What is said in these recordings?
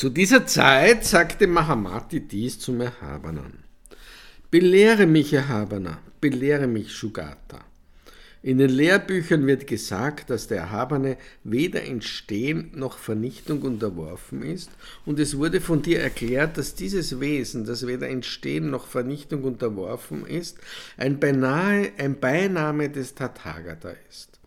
Zu dieser Zeit sagte Mahamati dies zum Erhabenen. Belehre mich, Erhabener, belehre mich, Shugata. In den Lehrbüchern wird gesagt, dass der Erhabene weder Entstehen noch Vernichtung unterworfen ist, und es wurde von dir erklärt, dass dieses Wesen, das weder Entstehen noch Vernichtung unterworfen ist, ein beinahe ein Beiname des Tathagata ist.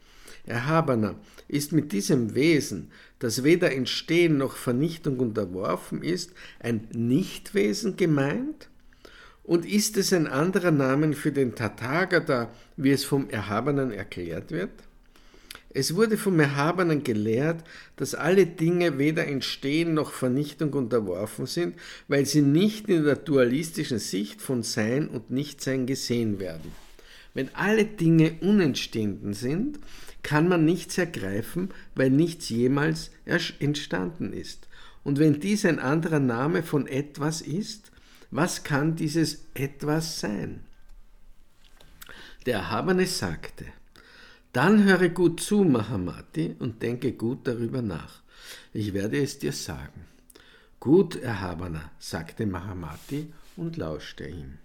Erhabener ist mit diesem Wesen, das weder Entstehen noch Vernichtung unterworfen ist, ein Nichtwesen gemeint? Und ist es ein anderer Name für den Tathagata, wie es vom Erhabenen erklärt wird? Es wurde vom Erhabenen gelehrt, dass alle Dinge weder Entstehen noch Vernichtung unterworfen sind, weil sie nicht in der dualistischen Sicht von Sein und Nichtsein gesehen werden. Wenn alle Dinge unentstanden sind, kann man nichts ergreifen, weil nichts jemals entstanden ist. Und wenn dies ein anderer Name von etwas ist, was kann dieses etwas sein? Der Erhabene sagte, dann höre gut zu, Mahamati, und denke gut darüber nach. Ich werde es dir sagen. Gut, Erhabener, sagte Mahamati und lauschte ihm.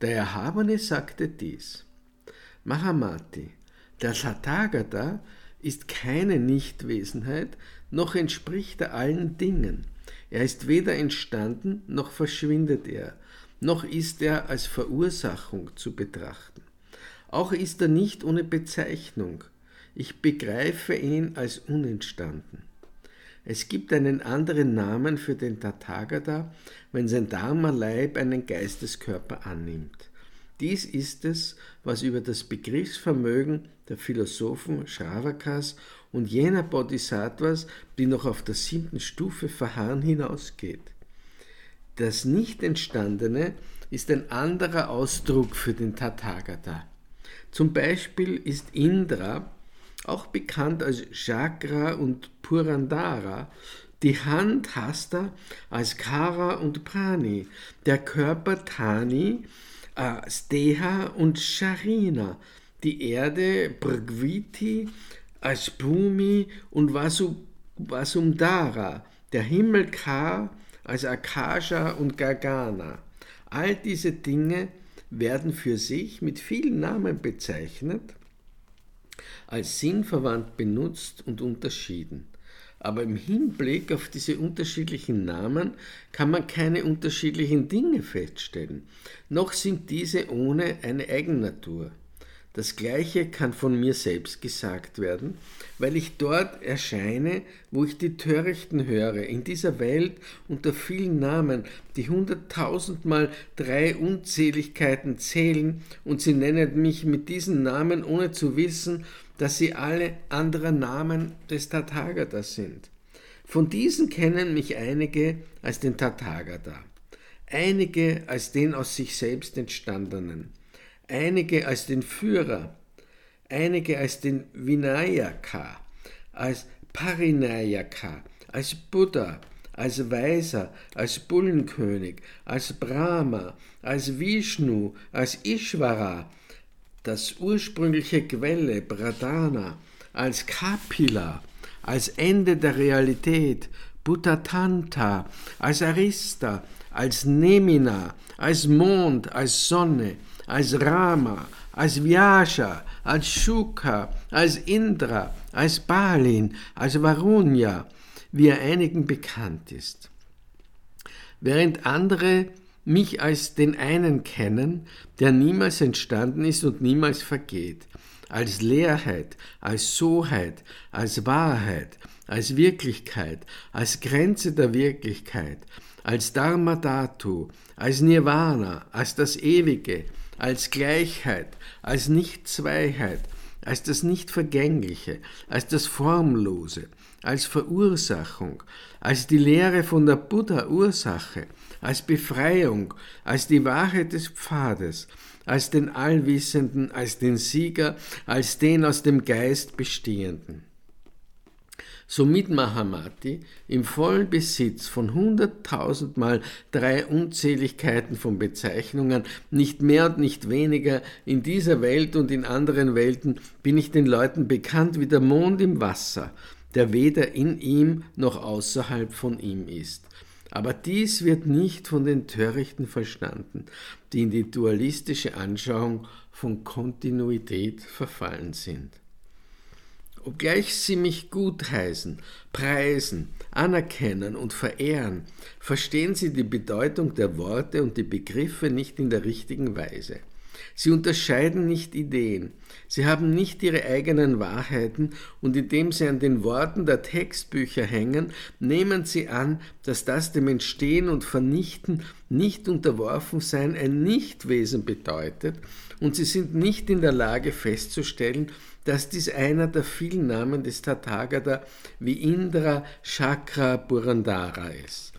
Der Erhabene sagte dies. Mahamati, der Tathagata ist keine Nichtwesenheit, noch entspricht er allen Dingen. Er ist weder entstanden, noch verschwindet er, noch ist er als Verursachung zu betrachten. Auch ist er nicht ohne Bezeichnung. Ich begreife ihn als unentstanden. Es gibt einen anderen Namen für den Tathagata, wenn sein Dharma-Leib einen Geisteskörper annimmt. Dies ist es, was über das Begriffsvermögen der Philosophen Shravakas und jener Bodhisattvas, die noch auf der siebten Stufe verharren, hinausgeht. Das Nicht-Entstandene ist ein anderer Ausdruck für den Tathagata. Zum Beispiel ist Indra, auch bekannt als Chakra und Purandara, die Hand Hasta als Kara und Prani, der Körper Tani, äh, Steha und Sharina, die Erde Pragviti als Bhumi und Vasumdara, der Himmel Ka als Akasha und Gagana. All diese Dinge werden für sich mit vielen Namen bezeichnet, als sinnverwandt benutzt und unterschieden. Aber im Hinblick auf diese unterschiedlichen Namen kann man keine unterschiedlichen Dinge feststellen, noch sind diese ohne eine Eigennatur. Das Gleiche kann von mir selbst gesagt werden, weil ich dort erscheine, wo ich die Törichten höre, in dieser Welt unter vielen Namen, die hunderttausendmal drei Unzähligkeiten zählen, und sie nennen mich mit diesen Namen, ohne zu wissen, dass sie alle anderer Namen des Tathagata sind. Von diesen kennen mich einige als den Tathagata, einige als den aus sich selbst entstandenen einige als den Führer, einige als den Vinayaka, als Parinayaka, als Buddha, als Weiser, als Bullenkönig, als Brahma, als Vishnu, als Ishvara, das ursprüngliche Quelle Pradana, als Kapila, als Ende der Realität, Bhutatanta, als Arista, als Nemina, als Mond, als Sonne, als Rama, als Vyasha, als Shuka, als Indra, als Balin, als Varunya, wie er einigen bekannt ist. Während andere mich als den einen kennen, der niemals entstanden ist und niemals vergeht, als Leerheit, als Soheit, als Wahrheit, als Wirklichkeit, als Grenze der Wirklichkeit, als Dharma Dhatu, als Nirvana, als das Ewige, als Gleichheit, als Nichtzweiheit, als das Nichtvergängliche, als das Formlose, als Verursachung, als die Lehre von der Buddha-Ursache, als Befreiung, als die Wahrheit des Pfades, als den Allwissenden, als den Sieger, als den aus dem Geist Bestehenden somit Mahamati im vollen Besitz von hunderttausendmal drei Unzähligkeiten von Bezeichnungen, nicht mehr und nicht weniger, in dieser Welt und in anderen Welten bin ich den Leuten bekannt wie der Mond im Wasser, der weder in ihm noch außerhalb von ihm ist. Aber dies wird nicht von den Törichten verstanden, die in die dualistische Anschauung von Kontinuität verfallen sind. Obgleich sie mich gutheißen, preisen, anerkennen und verehren, verstehen sie die Bedeutung der Worte und die Begriffe nicht in der richtigen Weise. Sie unterscheiden nicht Ideen, sie haben nicht ihre eigenen Wahrheiten und indem sie an den Worten der Textbücher hängen, nehmen sie an, dass das dem Entstehen und Vernichten nicht unterworfen sein ein Nichtwesen bedeutet und sie sind nicht in der Lage festzustellen, dass dies einer der vielen Namen des Tathagata wie Indra Chakra Purandara ist.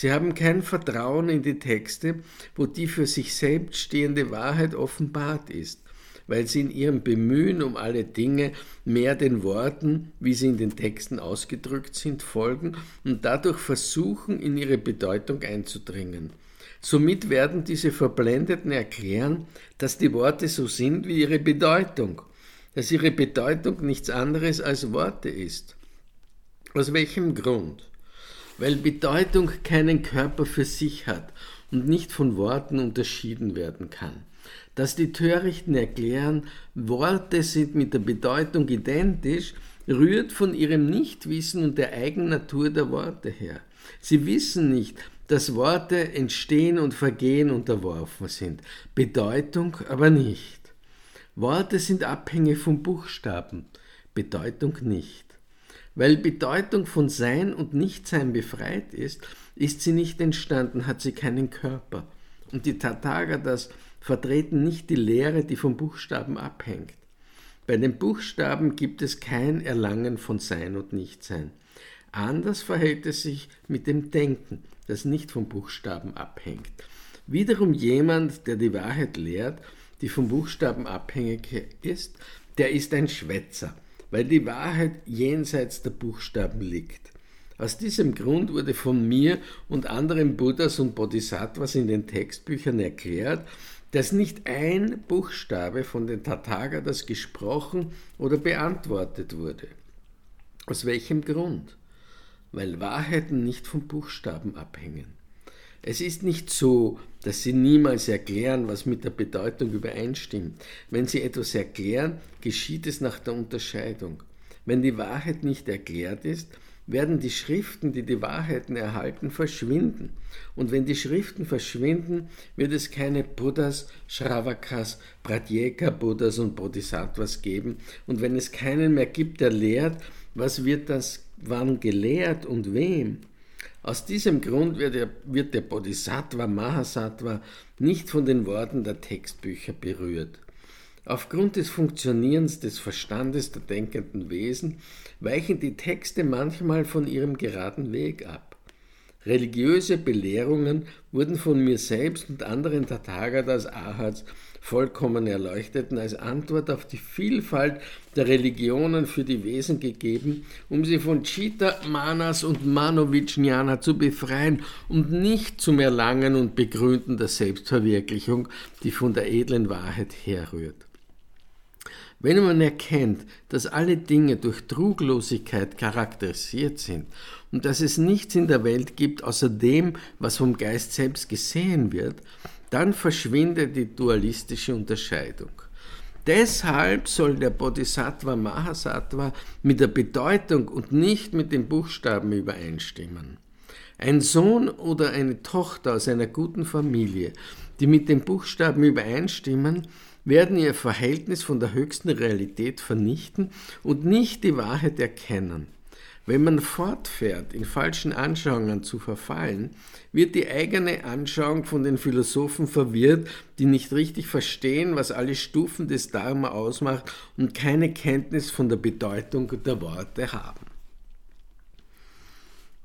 Sie haben kein Vertrauen in die Texte, wo die für sich selbst stehende Wahrheit offenbart ist, weil sie in ihrem Bemühen um alle Dinge mehr den Worten, wie sie in den Texten ausgedrückt sind, folgen und dadurch versuchen, in ihre Bedeutung einzudringen. Somit werden diese Verblendeten erklären, dass die Worte so sind wie ihre Bedeutung, dass ihre Bedeutung nichts anderes als Worte ist. Aus welchem Grund? Weil Bedeutung keinen Körper für sich hat und nicht von Worten unterschieden werden kann. Dass die Törichten erklären, Worte sind mit der Bedeutung identisch, rührt von ihrem Nichtwissen und der Eigennatur der Worte her. Sie wissen nicht, dass Worte entstehen und vergehen unterworfen sind, Bedeutung aber nicht. Worte sind abhängig von Buchstaben, Bedeutung nicht. Weil Bedeutung von Sein und Nichtsein befreit ist, ist sie nicht entstanden, hat sie keinen Körper. Und die Tathagatas vertreten nicht die Lehre, die vom Buchstaben abhängt. Bei den Buchstaben gibt es kein Erlangen von Sein und Nichtsein. Anders verhält es sich mit dem Denken, das nicht vom Buchstaben abhängt. Wiederum jemand, der die Wahrheit lehrt, die vom Buchstaben abhängig ist, der ist ein Schwätzer weil die Wahrheit jenseits der Buchstaben liegt. Aus diesem Grund wurde von mir und anderen Buddhas und Bodhisattvas in den Textbüchern erklärt, dass nicht ein Buchstabe von den Tathagatas gesprochen oder beantwortet wurde. Aus welchem Grund? Weil Wahrheiten nicht vom Buchstaben abhängen. Es ist nicht so, dass sie niemals erklären, was mit der Bedeutung übereinstimmt. Wenn sie etwas erklären, geschieht es nach der Unterscheidung. Wenn die Wahrheit nicht erklärt ist, werden die Schriften, die die Wahrheiten erhalten, verschwinden. Und wenn die Schriften verschwinden, wird es keine Buddhas, Shravakas, Pratyeka Buddhas und Bodhisattvas geben. Und wenn es keinen mehr gibt, der lehrt, was wird das wann gelehrt und wem? Aus diesem Grund wird der, wird der Bodhisattva Mahasattva nicht von den Worten der Textbücher berührt. Aufgrund des Funktionierens des Verstandes der denkenden Wesen weichen die Texte manchmal von ihrem geraden Weg ab. Religiöse Belehrungen wurden von mir selbst und anderen Tathagatas Ahats vollkommen Erleuchteten als Antwort auf die Vielfalt der Religionen für die Wesen gegeben, um sie von Chita, Manas und Manovijnana zu befreien und nicht zum Erlangen und Begründen der Selbstverwirklichung, die von der edlen Wahrheit herrührt. Wenn man erkennt, dass alle Dinge durch Truglosigkeit charakterisiert sind und dass es nichts in der Welt gibt außer dem, was vom Geist selbst gesehen wird, dann verschwindet die dualistische Unterscheidung. Deshalb soll der Bodhisattva Mahasattva mit der Bedeutung und nicht mit den Buchstaben übereinstimmen. Ein Sohn oder eine Tochter aus einer guten Familie, die mit den Buchstaben übereinstimmen, werden ihr Verhältnis von der höchsten Realität vernichten und nicht die Wahrheit erkennen. Wenn man fortfährt, in falschen Anschauungen zu verfallen, wird die eigene Anschauung von den Philosophen verwirrt, die nicht richtig verstehen, was alle Stufen des Dharma ausmacht und keine Kenntnis von der Bedeutung der Worte haben.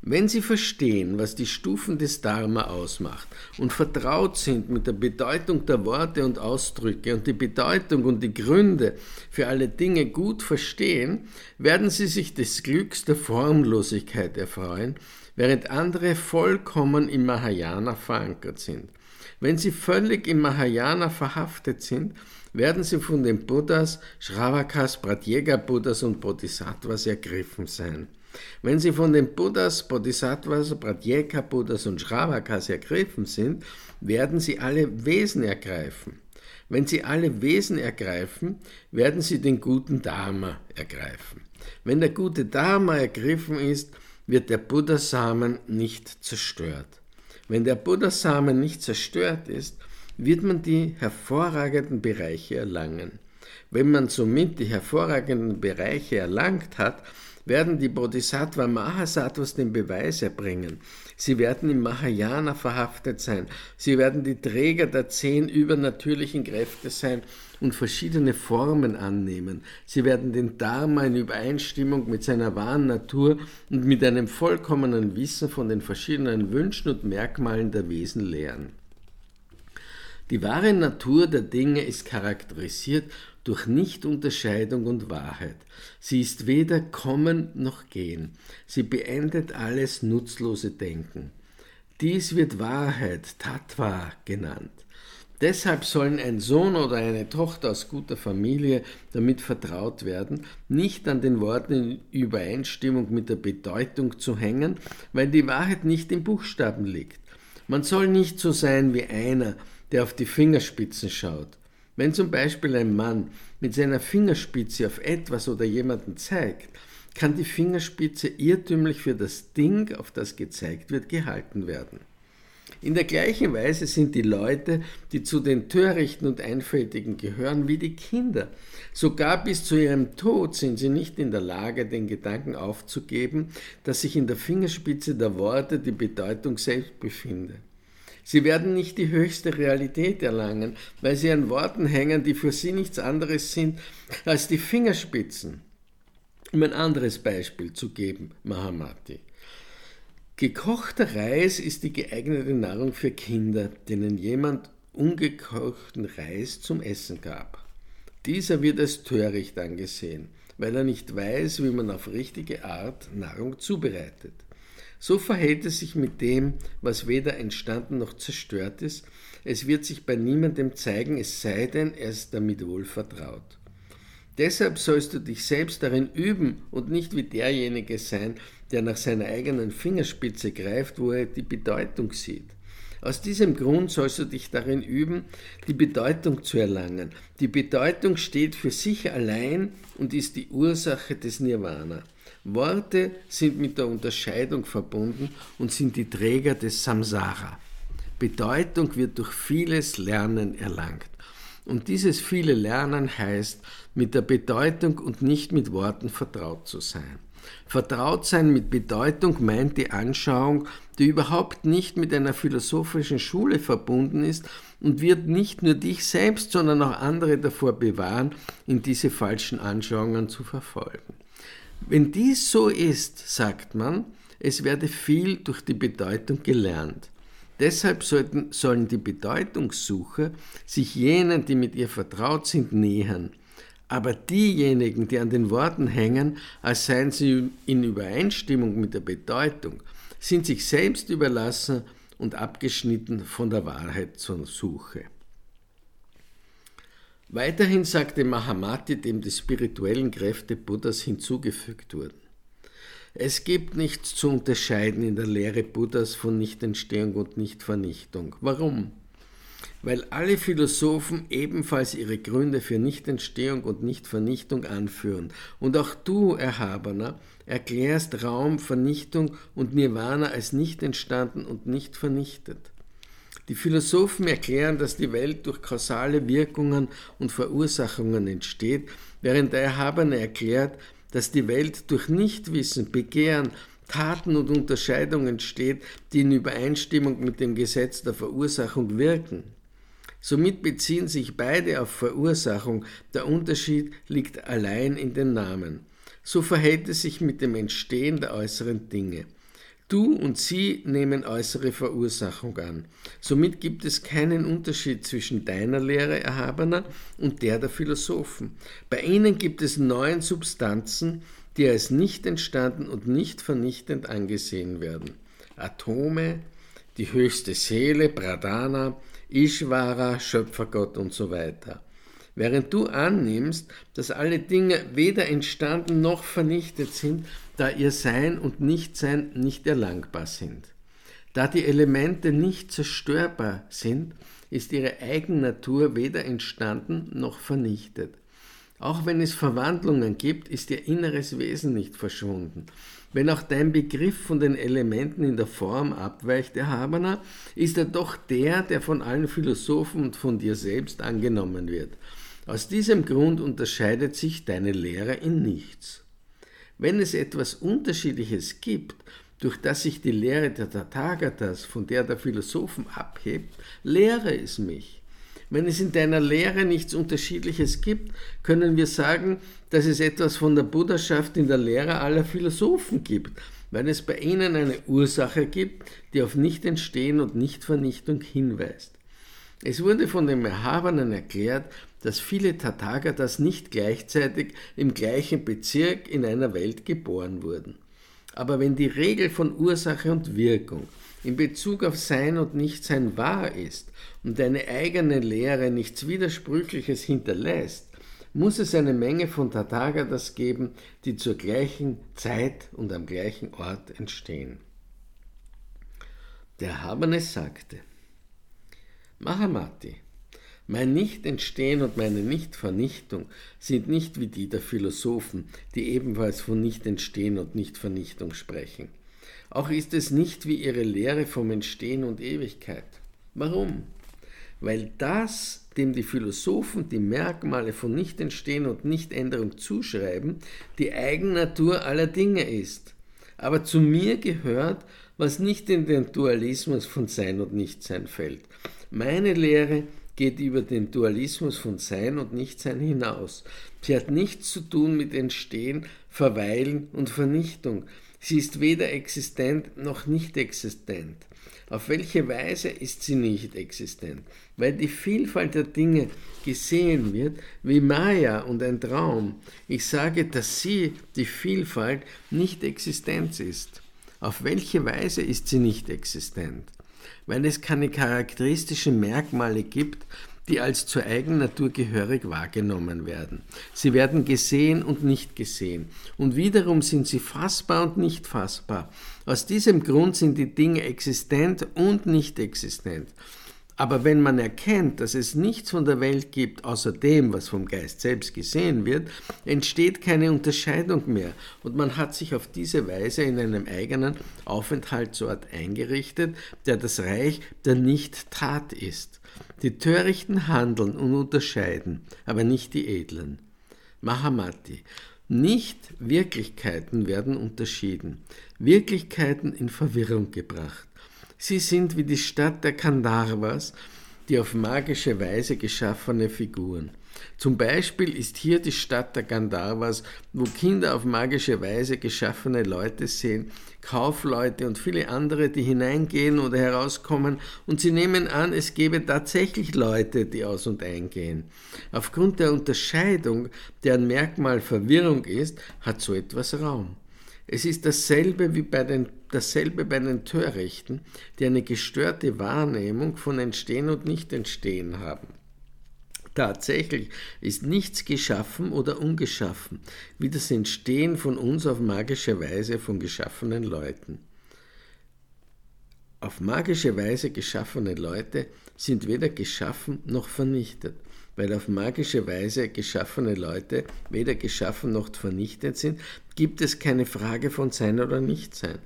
Wenn Sie verstehen, was die Stufen des Dharma ausmacht und vertraut sind mit der Bedeutung der Worte und Ausdrücke und die Bedeutung und die Gründe für alle Dinge gut verstehen, werden Sie sich des Glücks der Formlosigkeit erfreuen, während andere vollkommen im Mahayana verankert sind. Wenn Sie völlig im Mahayana verhaftet sind, werden sie von den Buddhas, Shravakas, Pratyeka Buddhas und Bodhisattvas ergriffen sein. Wenn sie von den Buddhas, Bodhisattvas, Pratyeka Buddhas und Shravakas ergriffen sind, werden sie alle Wesen ergreifen. Wenn sie alle Wesen ergreifen, werden sie den guten Dharma ergreifen. Wenn der gute Dharma ergriffen ist, wird der Buddhasamen nicht zerstört. Wenn der Buddhasamen nicht zerstört ist, wird man die hervorragenden Bereiche erlangen. Wenn man somit die hervorragenden Bereiche erlangt hat, werden die Bodhisattva Mahasattvas den Beweis erbringen. Sie werden im Mahayana verhaftet sein. Sie werden die Träger der zehn übernatürlichen Kräfte sein und verschiedene Formen annehmen. Sie werden den Dharma in Übereinstimmung mit seiner wahren Natur und mit einem vollkommenen Wissen von den verschiedenen Wünschen und Merkmalen der Wesen lehren. Die wahre Natur der Dinge ist charakterisiert durch Nichtunterscheidung und Wahrheit. Sie ist weder Kommen noch Gehen. Sie beendet alles nutzlose Denken. Dies wird Wahrheit, Tattva genannt. Deshalb sollen ein Sohn oder eine Tochter aus guter Familie damit vertraut werden, nicht an den Worten in Übereinstimmung mit der Bedeutung zu hängen, weil die Wahrheit nicht im Buchstaben liegt. Man soll nicht so sein wie einer, der auf die Fingerspitzen schaut. Wenn zum Beispiel ein Mann mit seiner Fingerspitze auf etwas oder jemanden zeigt, kann die Fingerspitze irrtümlich für das Ding, auf das gezeigt wird, gehalten werden. In der gleichen Weise sind die Leute, die zu den Törichten und Einfältigen gehören, wie die Kinder. Sogar bis zu ihrem Tod sind sie nicht in der Lage, den Gedanken aufzugeben, dass sich in der Fingerspitze der Worte die Bedeutung selbst befindet. Sie werden nicht die höchste Realität erlangen, weil sie an Worten hängen, die für sie nichts anderes sind als die Fingerspitzen. Um ein anderes Beispiel zu geben, Mahamati. Gekochter Reis ist die geeignete Nahrung für Kinder, denen jemand ungekochten Reis zum Essen gab. Dieser wird als töricht angesehen, weil er nicht weiß, wie man auf richtige Art Nahrung zubereitet. So verhält es sich mit dem, was weder entstanden noch zerstört ist. Es wird sich bei niemandem zeigen, es sei denn, er ist damit wohl vertraut. Deshalb sollst du dich selbst darin üben und nicht wie derjenige sein, der nach seiner eigenen Fingerspitze greift, wo er die Bedeutung sieht. Aus diesem Grund sollst du dich darin üben, die Bedeutung zu erlangen. Die Bedeutung steht für sich allein und ist die Ursache des Nirvana. Worte sind mit der Unterscheidung verbunden und sind die Träger des Samsara. Bedeutung wird durch vieles Lernen erlangt. Und dieses viele Lernen heißt, mit der Bedeutung und nicht mit Worten vertraut zu sein. Vertraut sein mit Bedeutung meint die Anschauung, die überhaupt nicht mit einer philosophischen Schule verbunden ist und wird nicht nur dich selbst, sondern auch andere davor bewahren, in diese falschen Anschauungen zu verfolgen. Wenn dies so ist, sagt man, es werde viel durch die Bedeutung gelernt. Deshalb sollten, sollen die Bedeutungssucher sich jenen, die mit ihr vertraut sind, nähern. Aber diejenigen, die an den Worten hängen, als seien sie in Übereinstimmung mit der Bedeutung, sind sich selbst überlassen und abgeschnitten von der Wahrheit zur Suche. Weiterhin sagte Mahamati, dem die spirituellen Kräfte Buddhas hinzugefügt wurden. Es gibt nichts zu unterscheiden in der Lehre Buddhas von Nichtentstehung und Nichtvernichtung. Warum? Weil alle Philosophen ebenfalls ihre Gründe für Nichtentstehung und Nichtvernichtung anführen. Und auch du, Erhabener, erklärst Raum, Vernichtung und Nirvana als nicht entstanden und nicht vernichtet. Die Philosophen erklären, dass die Welt durch kausale Wirkungen und Verursachungen entsteht, während der Erhabene erklärt, dass die Welt durch Nichtwissen, Begehren, Taten und Unterscheidungen entsteht, die in Übereinstimmung mit dem Gesetz der Verursachung wirken. Somit beziehen sich beide auf Verursachung, der Unterschied liegt allein in den Namen. So verhält es sich mit dem Entstehen der äußeren Dinge. Du und sie nehmen äußere Verursachung an. Somit gibt es keinen Unterschied zwischen deiner Lehre, Erhabener, und der der Philosophen. Bei ihnen gibt es neun Substanzen, die als nicht entstanden und nicht vernichtend angesehen werden. Atome, die höchste Seele, Pradana, Ishvara, Schöpfergott und so weiter. während du annimmst, dass alle Dinge weder entstanden noch vernichtet sind, da ihr Sein und Nichtsein nicht erlangbar sind. Da die Elemente nicht zerstörbar sind, ist ihre Eigennatur weder entstanden noch vernichtet. Auch wenn es Verwandlungen gibt, ist ihr inneres Wesen nicht verschwunden. Wenn auch dein Begriff von den Elementen in der Form abweicht, Erhabener, ist er doch der, der von allen Philosophen und von dir selbst angenommen wird. Aus diesem Grund unterscheidet sich deine Lehre in nichts. Wenn es etwas Unterschiedliches gibt, durch das sich die Lehre der Tathagatas von der der Philosophen abhebt, lehre es mich. Wenn es in deiner Lehre nichts Unterschiedliches gibt, können wir sagen, dass es etwas von der Buddhaschaft in der Lehre aller Philosophen gibt, weil es bei ihnen eine Ursache gibt, die auf Nichtentstehen und Nichtvernichtung hinweist. Es wurde von dem Erhabenen erklärt, dass viele Tathagatas nicht gleichzeitig im gleichen Bezirk in einer Welt geboren wurden. Aber wenn die Regel von Ursache und Wirkung in Bezug auf Sein und Nichtsein wahr ist und deine eigene Lehre nichts Widersprüchliches hinterlässt, muss es eine Menge von Tathagatas geben, die zur gleichen Zeit und am gleichen Ort entstehen. Der Habene sagte, Mahamati, mein Nichtentstehen und meine Nichtvernichtung sind nicht wie die der Philosophen, die ebenfalls von Nichtentstehen und Nichtvernichtung sprechen. Auch ist es nicht wie ihre Lehre vom Entstehen und Ewigkeit. Warum? Weil das, dem die Philosophen die Merkmale von Nichtentstehen und Nichtänderung zuschreiben, die Eigennatur aller Dinge ist. Aber zu mir gehört, was nicht in den Dualismus von Sein und Nichtsein fällt. Meine Lehre geht über den Dualismus von Sein und Nichtsein hinaus. Sie hat nichts zu tun mit Entstehen, Verweilen und Vernichtung. Sie ist weder existent noch nicht existent. Auf welche Weise ist sie nicht existent? Weil die Vielfalt der Dinge gesehen wird wie Maya und ein Traum. Ich sage, dass sie, die Vielfalt, nicht Existenz ist. Auf welche Weise ist sie nicht existent? Weil es keine charakteristischen Merkmale gibt, die als zur Eigennatur gehörig wahrgenommen werden. Sie werden gesehen und nicht gesehen. Und wiederum sind sie fassbar und nicht fassbar. Aus diesem Grund sind die Dinge existent und nicht existent. Aber wenn man erkennt, dass es nichts von der Welt gibt, außer dem, was vom Geist selbst gesehen wird, entsteht keine Unterscheidung mehr und man hat sich auf diese Weise in einem eigenen Aufenthaltsort eingerichtet, der das Reich der Nicht-Tat ist. Die Törichten handeln und unterscheiden, aber nicht die Edlen. Mahamati. Nicht Wirklichkeiten werden unterschieden, Wirklichkeiten in Verwirrung gebracht. Sie sind wie die Stadt der Kandharvas, die auf magische Weise geschaffene Figuren. Zum Beispiel ist hier die Stadt der Gandharvas, wo Kinder auf magische Weise geschaffene Leute sehen, Kaufleute und viele andere, die hineingehen oder herauskommen und sie nehmen an, es gebe tatsächlich Leute, die aus und eingehen. Aufgrund der Unterscheidung, deren Merkmal Verwirrung ist, hat so etwas Raum. Es ist dasselbe wie bei den, dasselbe bei den Törichten, die eine gestörte Wahrnehmung von Entstehen und Nichtentstehen haben. Tatsächlich ist nichts geschaffen oder ungeschaffen, wie das Entstehen von uns auf magische Weise von geschaffenen Leuten. Auf magische Weise geschaffene Leute sind weder geschaffen noch vernichtet, weil auf magische Weise geschaffene Leute weder geschaffen noch vernichtet sind, gibt es keine Frage von Sein oder Nichtsein.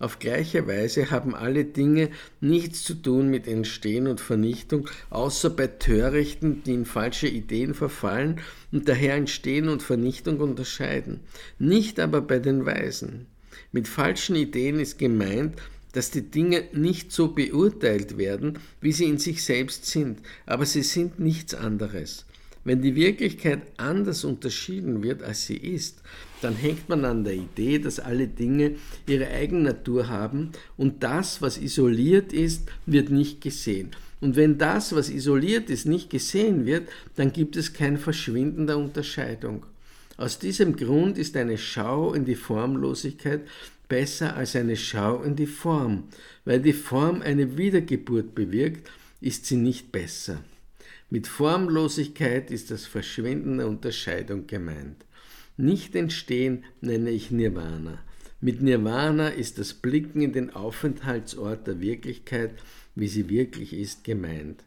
Auf gleiche Weise haben alle Dinge nichts zu tun mit Entstehen und Vernichtung, außer bei Törichten, die in falsche Ideen verfallen und daher Entstehen und Vernichtung unterscheiden, nicht aber bei den Weisen. Mit falschen Ideen ist gemeint, dass die Dinge nicht so beurteilt werden, wie sie in sich selbst sind, aber sie sind nichts anderes. Wenn die Wirklichkeit anders unterschieden wird, als sie ist, dann hängt man an der Idee, dass alle Dinge ihre Eigennatur haben und das, was isoliert ist, wird nicht gesehen. Und wenn das, was isoliert ist, nicht gesehen wird, dann gibt es kein Verschwinden der Unterscheidung. Aus diesem Grund ist eine Schau in die Formlosigkeit besser als eine Schau in die Form. Weil die Form eine Wiedergeburt bewirkt, ist sie nicht besser. Mit Formlosigkeit ist das Verschwinden der Unterscheidung gemeint. Nicht entstehen nenne ich Nirvana. Mit Nirvana ist das Blicken in den Aufenthaltsort der Wirklichkeit, wie sie wirklich ist, gemeint.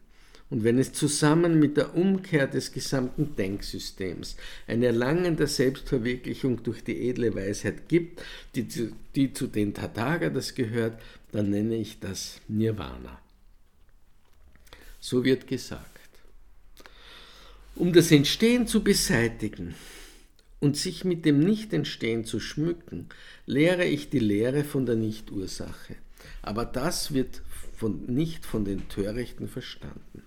Und wenn es zusammen mit der Umkehr des gesamten Denksystems ein Erlangen der Selbstverwirklichung durch die edle Weisheit gibt, die zu, die zu den Tathagatas gehört, dann nenne ich das Nirvana. So wird gesagt. Um das Entstehen zu beseitigen und sich mit dem Nichtentstehen zu schmücken, lehre ich die Lehre von der Nichtursache. Aber das wird von, nicht von den Törichten verstanden.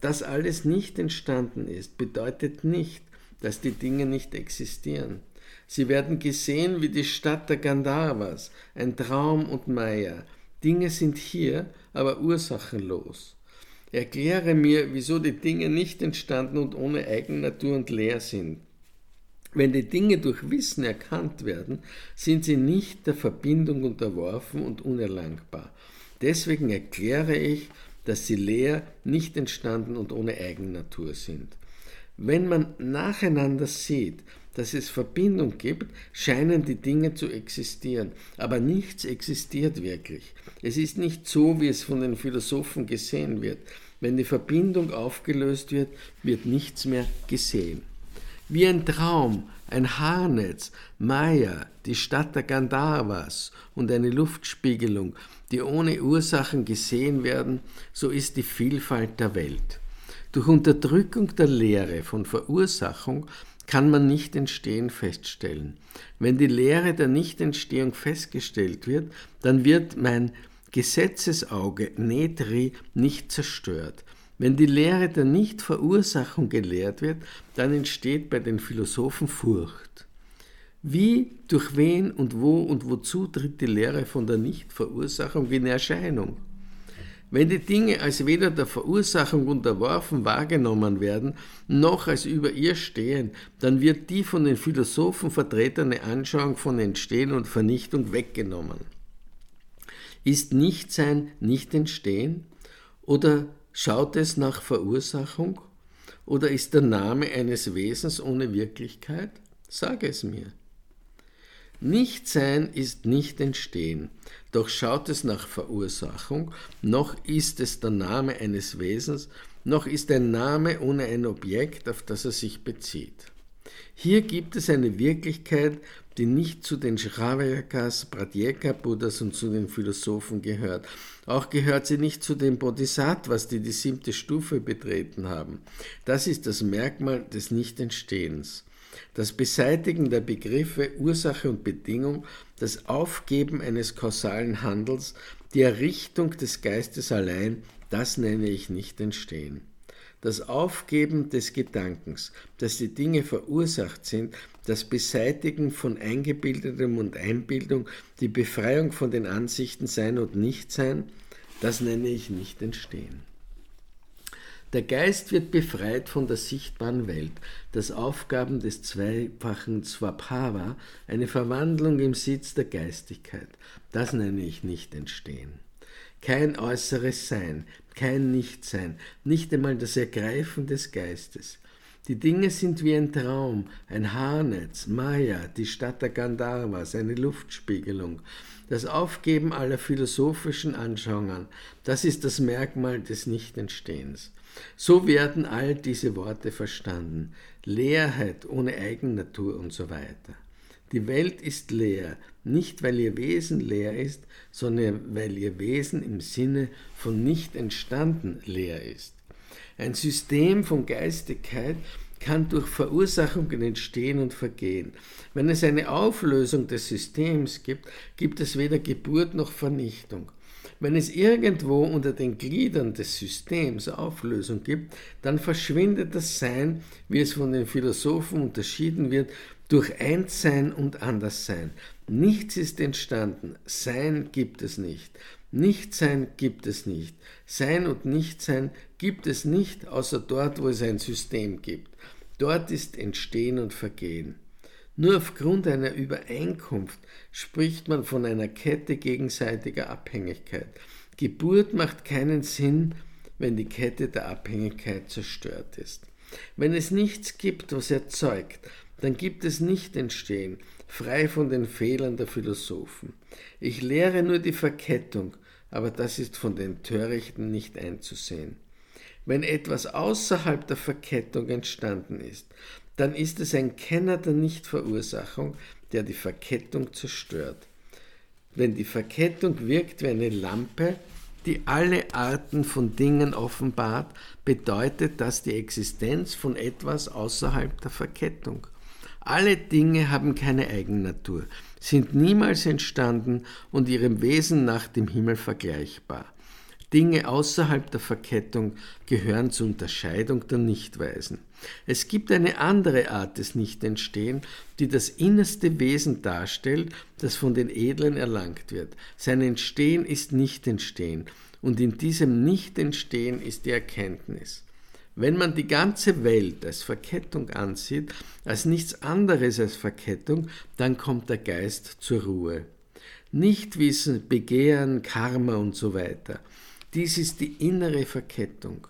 Dass alles nicht entstanden ist, bedeutet nicht, dass die Dinge nicht existieren. Sie werden gesehen wie die Stadt der Gandharvas, ein Traum und Maya. Dinge sind hier, aber ursachenlos. Erkläre mir, wieso die Dinge nicht entstanden und ohne Eigennatur und leer sind. Wenn die Dinge durch Wissen erkannt werden, sind sie nicht der Verbindung unterworfen und unerlangbar. Deswegen erkläre ich, dass sie leer, nicht entstanden und ohne Eigennatur sind. Wenn man nacheinander sieht, dass es Verbindung gibt, scheinen die Dinge zu existieren. Aber nichts existiert wirklich. Es ist nicht so, wie es von den Philosophen gesehen wird. Wenn die Verbindung aufgelöst wird, wird nichts mehr gesehen. Wie ein Traum, ein Haarnetz, Maya, die Stadt der Gandharvas und eine Luftspiegelung die ohne Ursachen gesehen werden, so ist die Vielfalt der Welt. Durch Unterdrückung der Lehre von Verursachung kann man Nichtentstehen feststellen. Wenn die Lehre der Nichtentstehung festgestellt wird, dann wird mein Gesetzesauge Netri nicht zerstört. Wenn die Lehre der Nichtverursachung gelehrt wird, dann entsteht bei den Philosophen Furcht. Wie, durch wen und wo und wozu tritt die Lehre von der Nichtverursachung in Erscheinung? Wenn die Dinge als weder der Verursachung unterworfen wahrgenommen werden, noch als über ihr stehen, dann wird die von den Philosophen vertretene Anschauung von Entstehen und Vernichtung weggenommen. Ist Nichtsein nicht Entstehen? Oder schaut es nach Verursachung? Oder ist der Name eines Wesens ohne Wirklichkeit? Sage es mir. Nichtsein ist nicht entstehen, doch schaut es nach Verursachung, noch ist es der Name eines Wesens, noch ist ein Name ohne ein Objekt, auf das er sich bezieht. Hier gibt es eine Wirklichkeit, die nicht zu den Shravayakas, Pratyeka-Buddhas und zu den Philosophen gehört. Auch gehört sie nicht zu den Bodhisattvas, die die siebte Stufe betreten haben. Das ist das Merkmal des Nichtentstehens das Beseitigen der Begriffe Ursache und Bedingung, das Aufgeben eines kausalen Handels, die Errichtung des Geistes allein, das nenne ich nicht entstehen. Das Aufgeben des Gedankens, dass die Dinge verursacht sind, das Beseitigen von Eingebildetem und Einbildung, die Befreiung von den Ansichten Sein und Nichtsein, das nenne ich nicht entstehen. Der Geist wird befreit von der sichtbaren Welt, das Aufgaben des zweifachen Swabhava, eine Verwandlung im Sitz der Geistigkeit. Das nenne ich nicht entstehen. Kein äußeres Sein, kein Nichtsein, nicht einmal das Ergreifen des Geistes. Die Dinge sind wie ein Traum, ein Haarnetz, Maya, die Stadt der Gandharvas, eine Luftspiegelung. Das Aufgeben aller philosophischen Anschauungen, das ist das Merkmal des Nichtentstehens. So werden all diese Worte verstanden. Leerheit ohne Eigennatur und so weiter. Die Welt ist leer, nicht weil ihr Wesen leer ist, sondern weil ihr Wesen im Sinne von nicht entstanden leer ist. Ein System von Geistigkeit kann durch Verursachungen entstehen und vergehen. Wenn es eine Auflösung des Systems gibt, gibt es weder Geburt noch Vernichtung. Wenn es irgendwo unter den Gliedern des Systems Auflösung gibt, dann verschwindet das Sein, wie es von den Philosophen unterschieden wird, durch Einssein und Anderssein. Nichts ist entstanden, Sein gibt es nicht. Nichtsein gibt es nicht. Sein und Nichtsein gibt es nicht, außer dort, wo es ein System gibt. Dort ist Entstehen und Vergehen. Nur aufgrund einer Übereinkunft spricht man von einer Kette gegenseitiger Abhängigkeit. Geburt macht keinen Sinn, wenn die Kette der Abhängigkeit zerstört ist. Wenn es nichts gibt, was erzeugt, dann gibt es nicht Entstehen, frei von den Fehlern der Philosophen. Ich lehre nur die Verkettung, aber das ist von den Törichten nicht einzusehen. Wenn etwas außerhalb der Verkettung entstanden ist, dann ist es ein Kenner der Nichtverursachung, der die Verkettung zerstört. Wenn die Verkettung wirkt wie eine Lampe, die alle Arten von Dingen offenbart, bedeutet das die Existenz von etwas außerhalb der Verkettung. Alle Dinge haben keine Eigennatur, sind niemals entstanden und ihrem Wesen nach dem Himmel vergleichbar. Dinge außerhalb der Verkettung gehören zur Unterscheidung der Nichtweisen. Es gibt eine andere Art des Nichtentstehen, die das innerste Wesen darstellt, das von den Edlen erlangt wird. Sein Entstehen ist Nichtentstehen, und in diesem Nichtentstehen ist die Erkenntnis. Wenn man die ganze Welt als Verkettung ansieht, als nichts anderes als Verkettung, dann kommt der Geist zur Ruhe. Nichtwissen, Begehren, Karma und so weiter. Dies ist die innere Verkettung.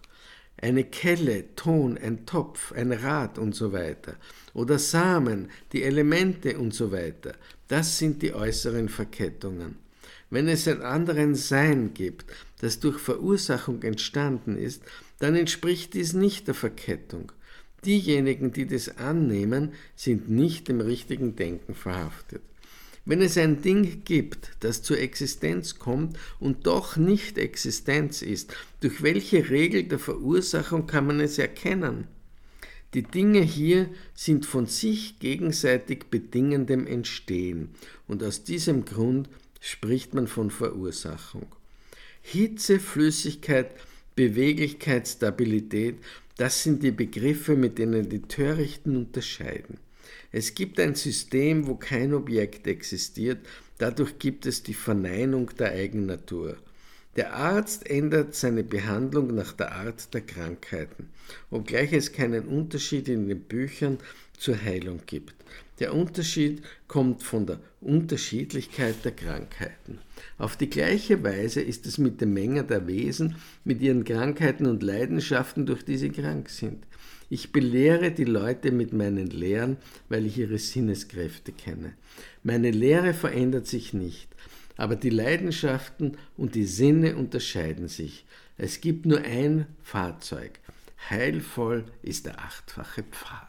Eine Kelle, Ton, ein Topf, ein Rad und so weiter. Oder Samen, die Elemente und so weiter. Das sind die äußeren Verkettungen. Wenn es ein anderen Sein gibt, das durch Verursachung entstanden ist, dann entspricht dies nicht der Verkettung. Diejenigen, die das annehmen, sind nicht dem richtigen Denken verhaftet. Wenn es ein Ding gibt, das zur Existenz kommt und doch nicht Existenz ist, durch welche Regel der Verursachung kann man es erkennen? Die Dinge hier sind von sich gegenseitig bedingendem Entstehen und aus diesem Grund spricht man von Verursachung. Hitze, Flüssigkeit, Beweglichkeit, Stabilität, das sind die Begriffe, mit denen die Törichten unterscheiden. Es gibt ein System, wo kein Objekt existiert, dadurch gibt es die Verneinung der Eigennatur. Der Arzt ändert seine Behandlung nach der Art der Krankheiten, obgleich es keinen Unterschied in den Büchern zur Heilung gibt. Der Unterschied kommt von der Unterschiedlichkeit der Krankheiten. Auf die gleiche Weise ist es mit der Menge der Wesen, mit ihren Krankheiten und Leidenschaften, durch die sie krank sind. Ich belehre die Leute mit meinen Lehren, weil ich ihre Sinneskräfte kenne. Meine Lehre verändert sich nicht, aber die Leidenschaften und die Sinne unterscheiden sich. Es gibt nur ein Fahrzeug. Heilvoll ist der achtfache Pfad.